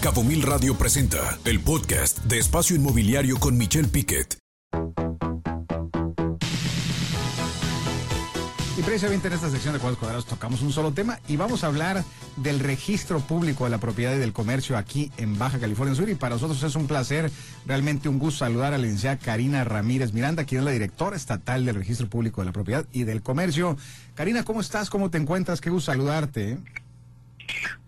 Cabo Mil Radio presenta el podcast de Espacio Inmobiliario con Michelle Piquet. Y precisamente en esta sección de Cuadros Cuadrados tocamos un solo tema y vamos a hablar del registro público de la propiedad y del comercio aquí en Baja California Sur. Y para nosotros es un placer, realmente un gusto saludar a la licenciada Karina Ramírez Miranda, quien es la directora estatal del registro público de la propiedad y del comercio. Karina, ¿cómo estás? ¿Cómo te encuentras? Qué gusto saludarte.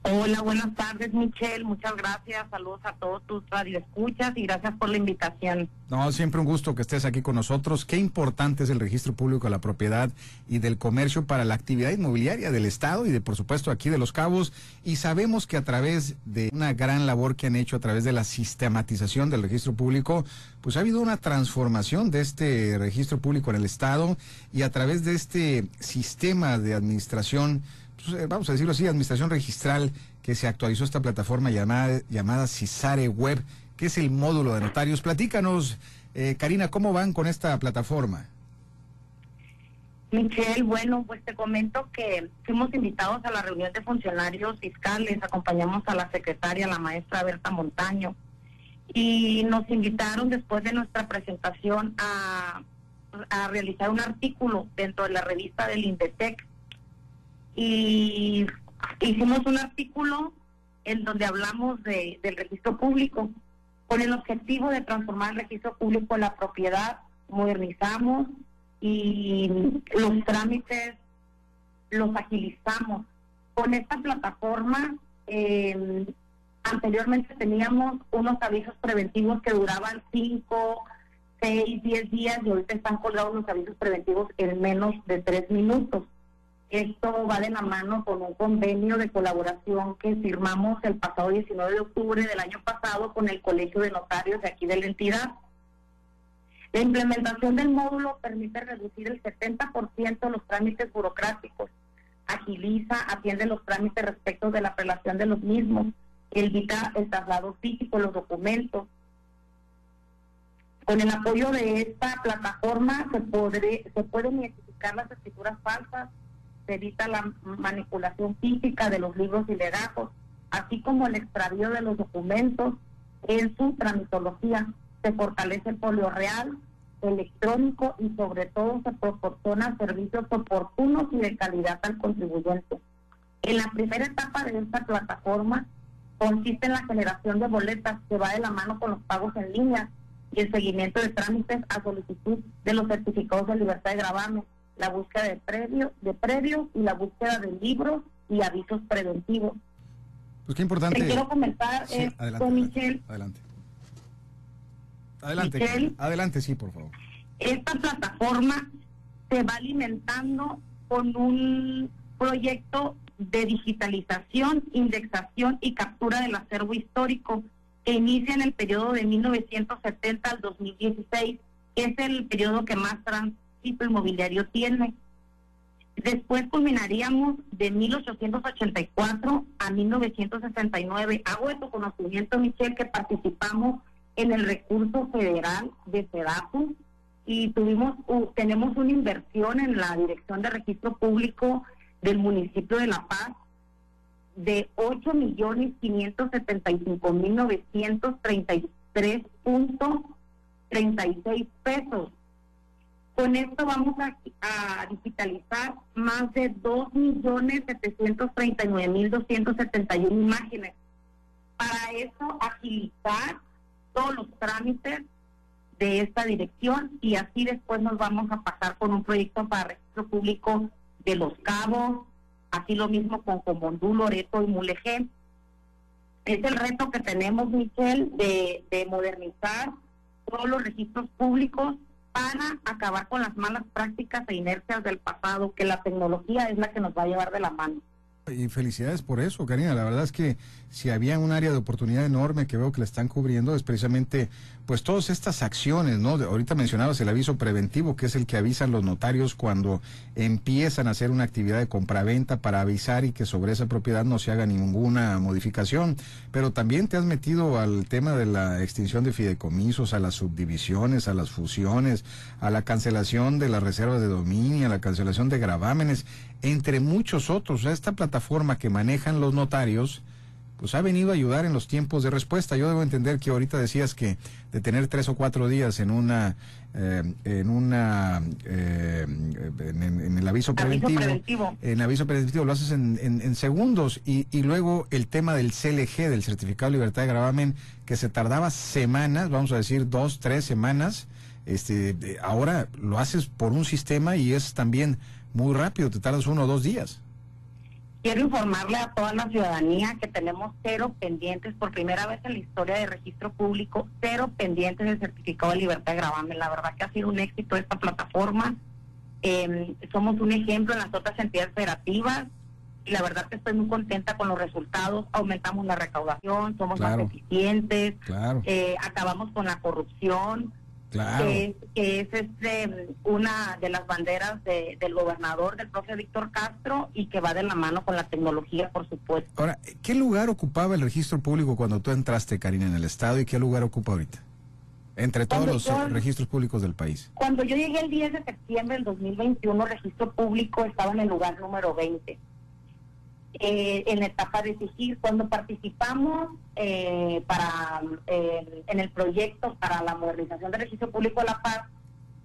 Hola, buenas tardes, Michelle. Muchas gracias. Saludos a todos tus radioescuchas y gracias por la invitación. No, siempre un gusto que estés aquí con nosotros. Qué importante es el registro público de la propiedad y del comercio para la actividad inmobiliaria del Estado y de, por supuesto, aquí de Los Cabos. Y sabemos que a través de una gran labor que han hecho a través de la sistematización del registro público, pues ha habido una transformación de este registro público en el Estado y a través de este sistema de administración pues, eh, vamos a decirlo así, administración registral, que se actualizó esta plataforma llamada, llamada CISARE Web, que es el módulo de notarios. Platícanos, eh, Karina, ¿cómo van con esta plataforma? Michelle, bueno, pues te comento que fuimos invitados a la reunión de funcionarios fiscales, acompañamos a la secretaria, la maestra Berta Montaño, y nos invitaron después de nuestra presentación a, a realizar un artículo dentro de la revista del Indetec y hicimos un artículo en donde hablamos de, del registro público con el objetivo de transformar el registro público en la propiedad, modernizamos y los trámites los agilizamos. Con esta plataforma, eh, anteriormente teníamos unos avisos preventivos que duraban 5, 6, 10 días y ahorita están colgados los avisos preventivos en menos de 3 minutos. Esto va de la mano con un convenio de colaboración que firmamos el pasado 19 de octubre del año pasado con el Colegio de Notarios de aquí de la entidad. La implementación del módulo permite reducir el 70% los trámites burocráticos, agiliza, atiende los trámites respecto de la relación de los mismos, evita el traslado físico los documentos. Con el apoyo de esta plataforma se, podré, se pueden identificar las escrituras falsas, evita la manipulación física de los libros y legajos, así como el extravío de los documentos en su tramitología. Se fortalece el polio real, electrónico y sobre todo se proporciona servicios oportunos y de calidad al contribuyente. En la primera etapa de esta plataforma consiste en la generación de boletas que va de la mano con los pagos en línea y el seguimiento de trámites a solicitud de los certificados de libertad de gravamen la búsqueda de previo, de previo y la búsqueda de libros y avisos preventivos. Pues qué importante. Te quiero comentar Sí, eh, adelante, con Michelle. Adelante. Adelante, Michelle. adelante, sí, por favor. Esta plataforma se va alimentando con un proyecto de digitalización, indexación y captura del acervo histórico que inicia en el periodo de 1970 al 2016, que es el periodo que más tránsito inmobiliario tiene. Después culminaríamos de 1884 a 1969. Hago de tu conocimiento, Michelle, que participamos en el recurso federal de SEDATU y tuvimos u- tenemos una inversión en la Dirección de Registro Público del municipio de La Paz de 8 millones 575 mil 933.36 pesos. Con esto vamos a, digitalizar más de 2.739.271 imágenes. Para eso, agilizar todos los trámites de esta dirección y así después nos vamos a pasar con un proyecto para registro público de Los Cabos, así lo mismo con Comondú, Loreto y Mulegé. Es el reto que tenemos, Michelle, de, de modernizar todos los registros públicos para acabar con las malas prácticas e inercias del pasado, que la tecnología es la que nos va a llevar de la mano. Y felicidades por eso, Karina. La verdad es que si había un área de oportunidad enorme que veo que la están cubriendo es precisamente pues todas estas acciones, ¿no? Ahorita mencionabas el aviso preventivo, que es el que avisan los notarios cuando empiezan a hacer una actividad de compraventa para avisar y que sobre esa propiedad no se haga ninguna modificación. Pero también te has metido al tema de la extinción de fideicomisos, a las subdivisiones, a las fusiones, a la cancelación de las reservas de dominio, a la cancelación de gravámenes, entre muchos otros. O sea, esta plataforma que manejan los notarios pues ha venido a ayudar en los tiempos de respuesta. Yo debo entender que ahorita decías que de tener tres o cuatro días en una eh, en una eh, en, el aviso preventivo, en aviso preventivo lo haces en, en segundos. Y, y, luego el tema del CLG del certificado de libertad de gravamen que se tardaba semanas vamos a decir dos tres semanas este ahora lo haces por un sistema y es también muy rápido te tardas uno o dos días Quiero informarle a toda la ciudadanía que tenemos cero pendientes, por primera vez en la historia de registro público, cero pendientes del certificado de libertad de gravamen. La verdad que ha sido un éxito esta plataforma. Em, somos un ejemplo en las otras entidades federativas y la verdad que estoy muy contenta con los resultados. Aumentamos la recaudación, somos más eficientes, eh, acabamos con la corrupción. Que, es este, una de las banderas del gobernador, del profe Víctor Castro, y que va de la mano con la tecnología, por supuesto. Ahora, ¿qué lugar ocupaba el registro público cuando tú entraste, Karina, en el Estado, y qué lugar ocupa ahorita? Entre todos los registros públicos del país. Cuando yo llegué el 10 de septiembre del 2021, el registro público estaba en el lugar número 20 eh, en la etapa de exigir. Cuando participamos eh, para eh, en el proyecto para la modernización del registro público de la paz,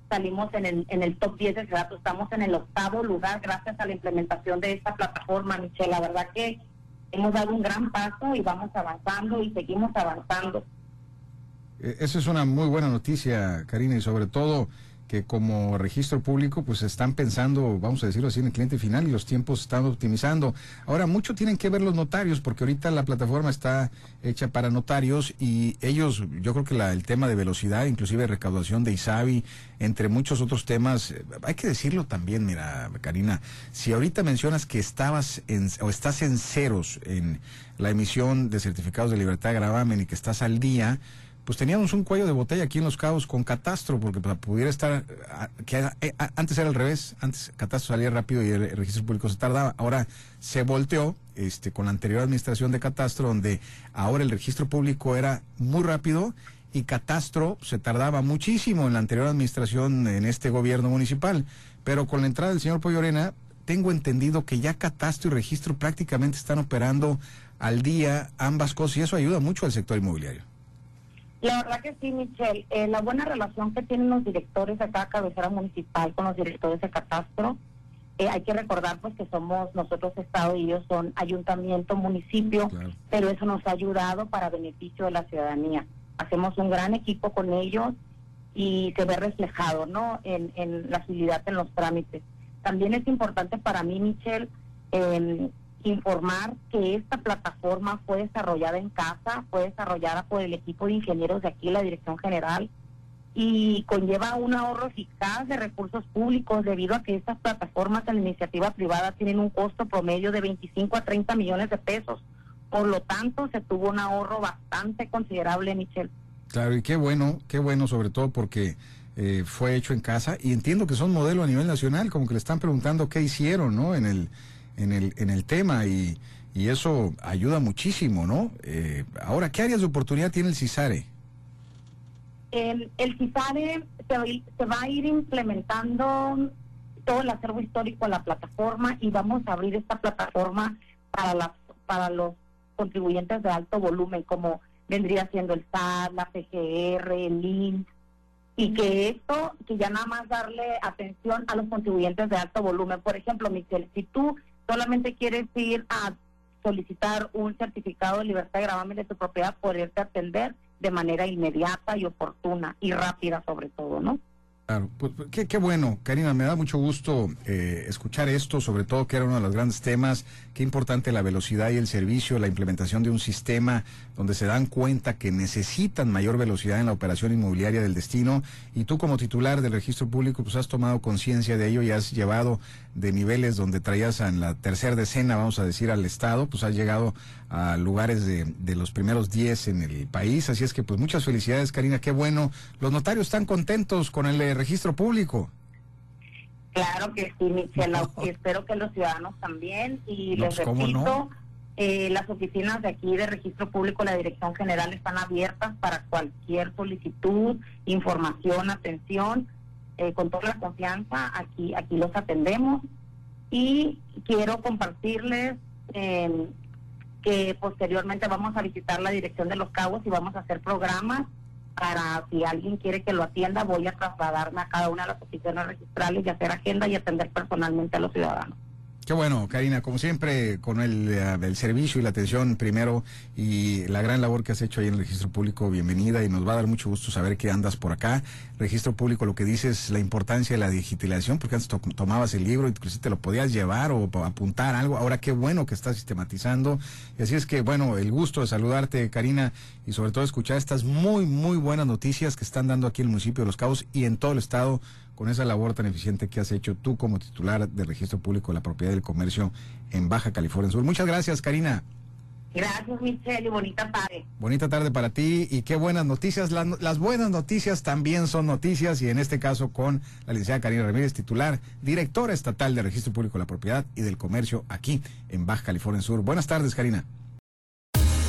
salimos en el, en el top 10 de datos, estamos en el octavo lugar gracias a la implementación de esta plataforma, Michelle. La verdad que hemos dado un gran paso y vamos avanzando y seguimos avanzando. E, Esa es una muy buena noticia, Karina, y sobre todo que como registro público pues están pensando, vamos a decirlo así, en el cliente final y los tiempos están optimizando. Ahora, mucho tienen que ver los notarios porque ahorita la plataforma está hecha para notarios y ellos, yo creo que la, el tema de velocidad, inclusive recaudación de ISABI, entre muchos otros temas, eh, hay que decirlo también, mira, Karina, si ahorita mencionas que estabas en, o estás en ceros en la emisión de certificados de libertad de gravamen y que estás al día, pues teníamos un cuello de botella aquí en Los Cabos con Catastro, porque pudiera estar, que eh, antes era al revés, antes Catastro salía rápido y el, registro público se tardaba, ahora se volteó este, con la anterior administración de Catastro, donde ahora el registro público era muy rápido y Catastro se tardaba muchísimo en la anterior administración en este gobierno municipal, pero con la entrada del señor Pollorena, tengo entendido que ya Catastro y registro prácticamente están operando al día ambas cosas y eso ayuda mucho al sector inmobiliario. La verdad que sí, Michelle. Eh, la buena relación que tienen los directores de cada cabecera municipal con los directores de catastro, eh, hay que recordar pues que somos nosotros Estado y ellos son ayuntamiento, municipio, pero eso nos ha ayudado para beneficio de la ciudadanía. Hacemos un gran equipo con ellos y se ve reflejado ¿no? en, en la agilidad en los trámites. También es importante para mí, Michelle, eh, informar que esta plataforma fue desarrollada en casa, fue desarrollada por el equipo de ingenieros de aquí, la Dirección General, y conlleva un ahorro eficaz de recursos públicos debido a que estas plataformas en la iniciativa privada tienen un costo promedio de 25 a 30 millones de pesos. Por lo tanto, se tuvo un ahorro bastante considerable, Michelle. Claro, y qué bueno, qué bueno sobre todo porque eh, fue hecho en casa y entiendo que son modelo a nivel nacional, como que le están preguntando qué hicieron, ¿no? En el en el, en el tema y, y eso ayuda muchísimo, ¿no? Eh, ahora, ¿qué áreas de oportunidad tiene el CISARE? El, CISARE se va, a ir implementando todo el acervo histórico a la plataforma y vamos a abrir esta plataforma para, las, para los contribuyentes de alto volumen, como vendría siendo el SAT, la PGR, el INS, y que esto, que ya nada más darle atención a los contribuyentes de alto volumen. Por ejemplo, Michelle, si tú solamente quieres ir a solicitar un certificado de libertad de gravamen de tu propiedad, poderte atender de manera inmediata y oportuna y rápida sobre todo, ¿no? Claro, pues, pues qué, bueno, Karina, me da mucho gusto eh, escuchar esto, sobre todo que era uno de los grandes temas, qué importante la velocidad y el servicio, la implementación de un sistema donde se dan cuenta que necesitan mayor velocidad en la operación inmobiliaria del destino. Y tú como titular del registro público pues has tomado conciencia de ello y has llevado de niveles donde traías en la tercera decena, vamos a decir, al Estado, pues has llegado a lugares de, de los primeros 10 en el país, así es que pues muchas felicidades Karina, qué bueno, los notarios están contentos con el registro público. Claro que sí, Michelle. Espero que los ciudadanos también. Y les pues, repito, eh, las oficinas de aquí de registro público, la Dirección General, están abiertas para cualquier solicitud, información, atención. Eh, con toda la confianza, aquí, aquí los atendemos. Y quiero compartirles eh, que posteriormente vamos a visitar la dirección de los cabos y vamos a hacer programas para si alguien quiere que lo atienda, voy a trasladarme a cada una de las oficinas registrales y hacer agenda y atender personalmente a los ciudadanos. Qué bueno, Karina, como siempre, con el, eh, el, servicio y la atención primero y la gran labor que has hecho ahí en el registro público, bienvenida y nos va a dar mucho gusto saber que andas por acá. Registro público, lo que dices es la importancia de la digitalización, porque antes tomabas el libro, inclusive te lo podías llevar o apuntar algo. Ahora qué bueno que estás sistematizando. Y así es que, bueno, el gusto de saludarte, Karina, y sobre todo escuchar estas muy, muy buenas noticias que están dando aquí en el municipio de Los Cabos y en todo el estado con esa labor tan eficiente que has hecho tú como titular del Registro Público de la Propiedad del Comercio en Baja California Sur. Muchas gracias, Karina. Gracias, Michelle, y bonita tarde. Bonita tarde para ti y qué buenas noticias. las buenas noticias también son noticias y en este caso con la licenciada Karina Ramírez, titular, directora estatal del Registro Público de la Propiedad y del Comercio aquí en Baja California Sur. Buenas tardes, Karina.